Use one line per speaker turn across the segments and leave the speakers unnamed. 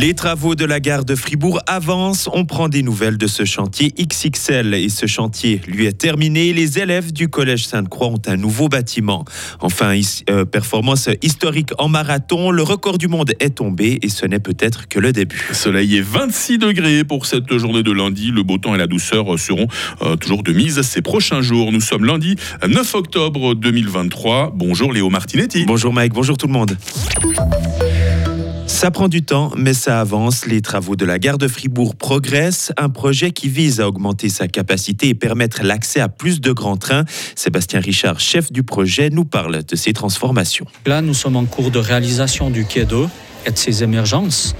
Les travaux de la gare de Fribourg avancent. On prend des nouvelles de ce chantier XXL et ce chantier lui est terminé. Les élèves du collège Sainte-Croix ont un nouveau bâtiment. Enfin, euh, performance historique en marathon. Le record du monde est tombé et ce n'est peut-être que le début.
Soleil est 26 degrés pour cette journée de lundi. Le beau temps et la douceur seront euh, toujours de mise ces prochains jours. Nous sommes lundi 9 octobre 2023. Bonjour Léo Martinetti.
Bonjour Mike, bonjour tout le monde. Ça prend du temps, mais ça avance. Les travaux de la gare de Fribourg progressent. Un projet qui vise à augmenter sa capacité et permettre l'accès à plus de grands trains. Sébastien Richard, chef du projet, nous parle de ces transformations.
Là, nous sommes en cours de réalisation du quai 2 et de ses émergences.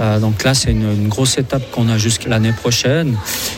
Euh, donc là, c'est une, grosse étape qu'on a jusqu'à l'année prochaine.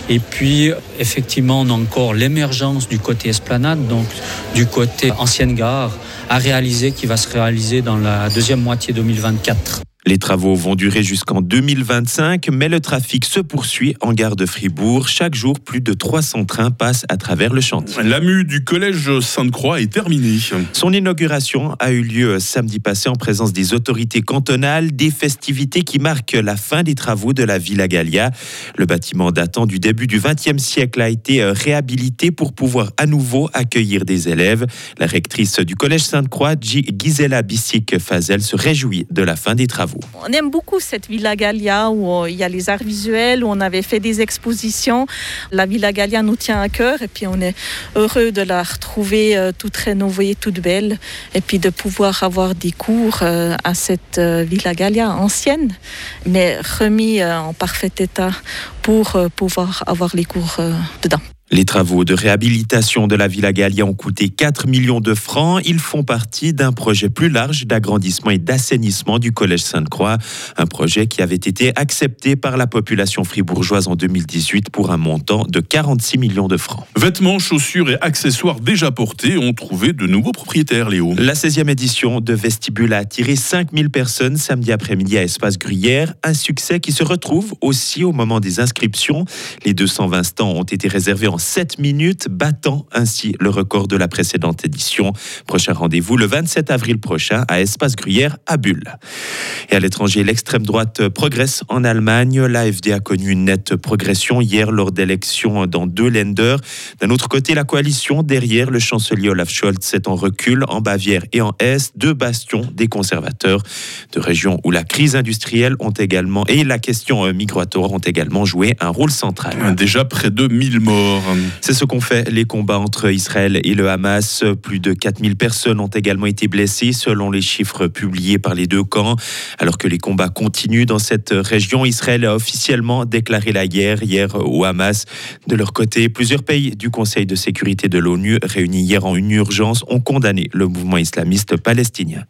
Et puis, effectivement, on a encore l'émergence du côté esplanade, donc du côté ancienne gare, à réaliser, qui va se réaliser dans la deuxième moitié 2024.
Les travaux vont durer jusqu'en 2025, mais le trafic se poursuit en gare de Fribourg. Chaque jour, plus de 300 trains passent à travers le chantier.
La mue du collège Sainte-Croix est terminée.
Son inauguration a eu lieu samedi passé en présence des autorités cantonales, des festivités qui marquent la fin des travaux de la Villa Gallia. Le bâtiment datant du début du XXe siècle a été euh, réhabilité pour pouvoir à nouveau accueillir des élèves. La rectrice du collège Sainte-Croix, Gisela Bissic-Fazel, se réjouit de la fin des travaux.
On aime beaucoup cette Villa Gallia où euh, il y a les arts visuels, où on avait fait des expositions. La Villa Gallia nous tient à cœur et puis on est heureux de la retrouver euh, toute rénovée, toute belle et puis de pouvoir avoir des cours euh, à cette Villa Gallia ancienne, mais remis en parfait état pour pouvoir avoir les cours dedans.
Les travaux de réhabilitation de la Villa Gallia ont coûté 4 millions de francs. Ils font partie d'un projet plus large d'agrandissement et d'assainissement du Collège Sainte-Croix, un projet qui avait été accepté par la population fribourgeoise en 2018 pour un montant de 46 millions de francs.
Vêtements, chaussures et accessoires déjà portés ont trouvé de nouveaux propriétaires, Léo.
La 16e édition de Vestibule a attiré 5000 personnes samedi après-midi à Espace Gruyère, un succès qui se retrouve aussi au moment des inscriptions. Les 220 stands ont été réservés en 7 minutes, battant ainsi le record de la précédente édition. Prochain rendez-vous le 27 avril prochain à Espace Gruyère à Bulle. Et à l'étranger, l'extrême droite progresse en Allemagne. L'AFD a connu une nette progression hier lors d'élections dans deux Länder. D'un autre côté, la coalition derrière le chancelier Olaf Scholz est en recul en Bavière et en Est, deux bastions des conservateurs, de régions où la crise industrielle ont également et la question migratoire ont également joué un rôle central.
Déjà près de 1000 morts.
C'est ce qu'ont fait les combats entre Israël et le Hamas. Plus de 4000 personnes ont également été blessées selon les chiffres publiés par les deux camps. Alors que les combats continuent dans cette région, Israël a officiellement déclaré la guerre hier au Hamas. De leur côté, plusieurs pays du Conseil de sécurité de l'ONU, réunis hier en une urgence, ont condamné le mouvement islamiste palestinien.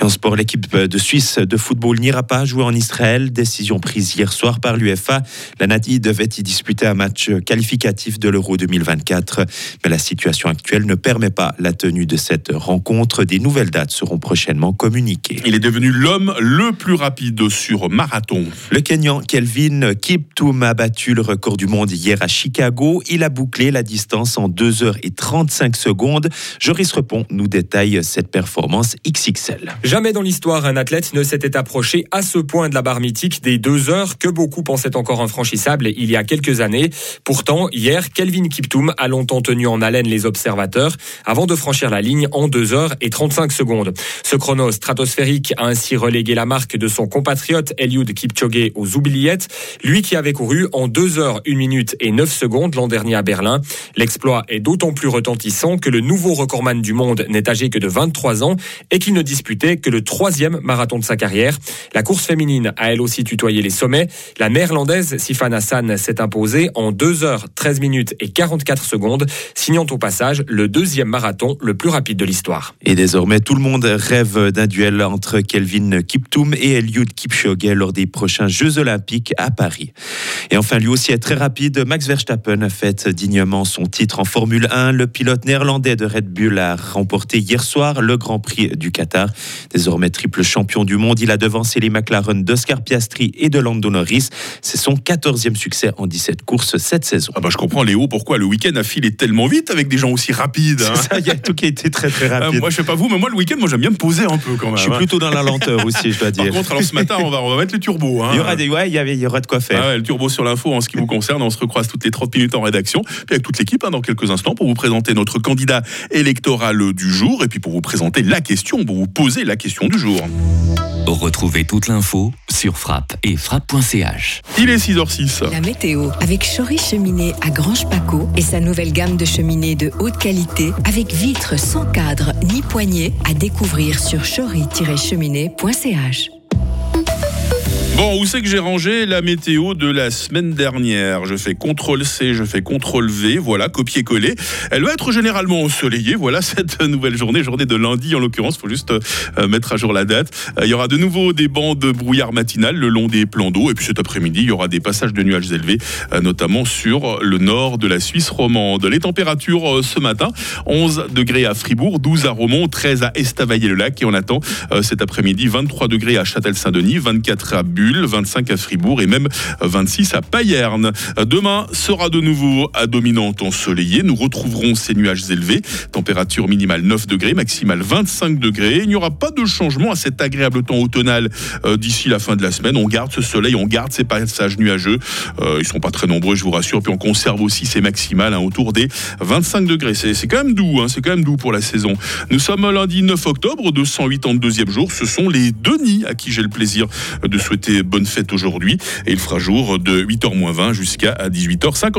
Et en sport, l'équipe de Suisse de football n'ira pas jouer en Israël. Décision prise hier soir par l'UFA. La Nadi devait y disputer un match qualificatif de l'Euro 2024. Mais la situation actuelle ne permet pas la tenue de cette rencontre. Des nouvelles dates seront prochainement communiquées.
Il est devenu l'homme le plus rapide sur marathon.
Le Kenyan Kelvin Kiptoum a battu le record du monde hier à Chicago. Il a bouclé la distance en 2 heures et 35 secondes. Joris Repon nous détaille cette performance XXL.
Jamais dans l'histoire, un athlète ne s'était approché à ce point de la barre mythique des 2 heures que beaucoup pensaient encore infranchissable il y a quelques années. Pourtant, hier, Kelvin Kiptoum a longtemps tenu en haleine les observateurs avant de franchir la ligne en 2 heures et 35 secondes. Ce chrono stratosphérique a ainsi relégué la marque de son compatriote Eliud Kipchoge aux oubliettes, lui qui avait couru en 2 heures 1 minute et 9 secondes l'an dernier à Berlin. L'exploit est d'autant plus retentissant que le nouveau recordman du monde n'est âgé que de 23 ans et qu'il ne disputait que le troisième marathon de sa carrière. La course féminine a elle aussi tutoyé les sommets. La néerlandaise Sifan Hassan s'est imposée en 2 heures 13 minutes et 44 secondes, signant au passage le deuxième marathon le plus rapide de l'histoire.
Et désormais, tout le monde rêve d'un duel entre Kelvin Kiptoum et Eliud Kipchoge lors des prochains Jeux Olympiques à Paris. Et enfin, lui aussi est très rapide, Max Verstappen fête dignement son titre en Formule 1. Le pilote néerlandais de Red Bull a remporté hier soir le Grand Prix du Qatar. Désormais triple champion du monde, il a devancé les McLaren d'Oscar Piastri et de Lando Norris. C'est son 14e succès en 17 courses cette saison.
Ah bah je comprends Léo pourquoi le week-end a filé tellement vite avec des gens aussi rapides. hein.
Ça, il y a tout qui a été très très
Euh,
rapide.
moi, je sais pas vous, mais moi, le week-end, moi, j'aime bien me poser un peu quand même.
je suis
hein.
plutôt dans la lenteur aussi, je dois
Par
dire.
contre, alors ce matin, on va, on va mettre le turbo. hein.
il y aura des, ouais, il y avait, il y aura de quoi faire.
Ah ouais, le turbo sur l'info en ce qui vous concerne. On se recroise toutes les 30 minutes en rédaction. Puis avec toute l'équipe hein, dans quelques instants pour vous présenter notre candidat électoral du jour et puis pour vous présenter la question, pour vous poser la question du jour.
Retrouvez toute l'info sur frappe et frappe.ch.
Il est 6h06.
La météo avec Chory Cheminée à Grange Paco et sa nouvelle gamme de cheminées de haute qualité avec vitres sans cadre ni poignée à découvrir sur chory-cheminée.ch.
Bon, où c'est que j'ai rangé la météo de la semaine dernière? Je fais CTRL C, je fais CTRL V, voilà, copier-coller. Elle va être généralement ensoleillée, voilà cette nouvelle journée, journée de lundi en l'occurrence, faut juste euh, mettre à jour la date. Euh, il y aura de nouveau des bancs de brouillard matinal le long des plans d'eau, et puis cet après-midi, il y aura des passages de nuages élevés, euh, notamment sur le nord de la Suisse romande. Les températures ce matin, 11 degrés à Fribourg, 12 à Romont, 13 à Estavayer-le-Lac, et on attend cet après-midi 23 degrés à Châtel-Saint-Denis, 24 à Bulle, 25 à Fribourg et même 26 à Payerne. Demain sera de nouveau à dominante ensoleillée. Nous retrouverons ces nuages élevés. Température minimale 9 degrés, maximale 25 degrés. Il n'y aura pas de changement à cet agréable temps automnal euh, d'ici la fin de la semaine. On garde ce soleil, on garde ces passages nuageux. Euh, ils sont pas très nombreux, je vous rassure. Puis on conserve aussi ces maximales hein, autour des 25 degrés. C'est quand même doux, hein, c'est quand même doux pour la saison. Nous sommes lundi 9 octobre, 282e jour. Ce sont les Denis à qui j'ai le plaisir de bonne fête aujourd'hui. Et il fera jour de 8h20 jusqu'à 18h50.